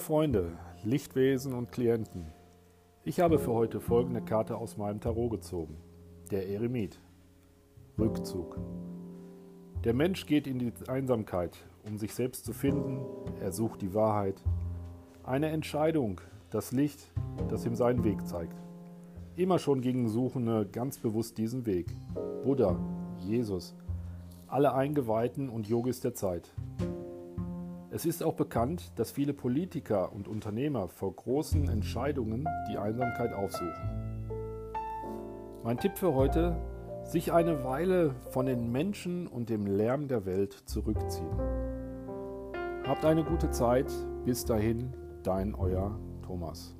Freunde, Lichtwesen und Klienten. Ich habe für heute folgende Karte aus meinem Tarot gezogen. Der Eremit. Rückzug. Der Mensch geht in die Einsamkeit, um sich selbst zu finden. Er sucht die Wahrheit. Eine Entscheidung, das Licht, das ihm seinen Weg zeigt. Immer schon gingen Suchende ganz bewusst diesen Weg. Buddha, Jesus, alle Eingeweihten und Yogis der Zeit. Es ist auch bekannt, dass viele Politiker und Unternehmer vor großen Entscheidungen die Einsamkeit aufsuchen. Mein Tipp für heute, sich eine Weile von den Menschen und dem Lärm der Welt zurückziehen. Habt eine gute Zeit. Bis dahin, dein euer Thomas.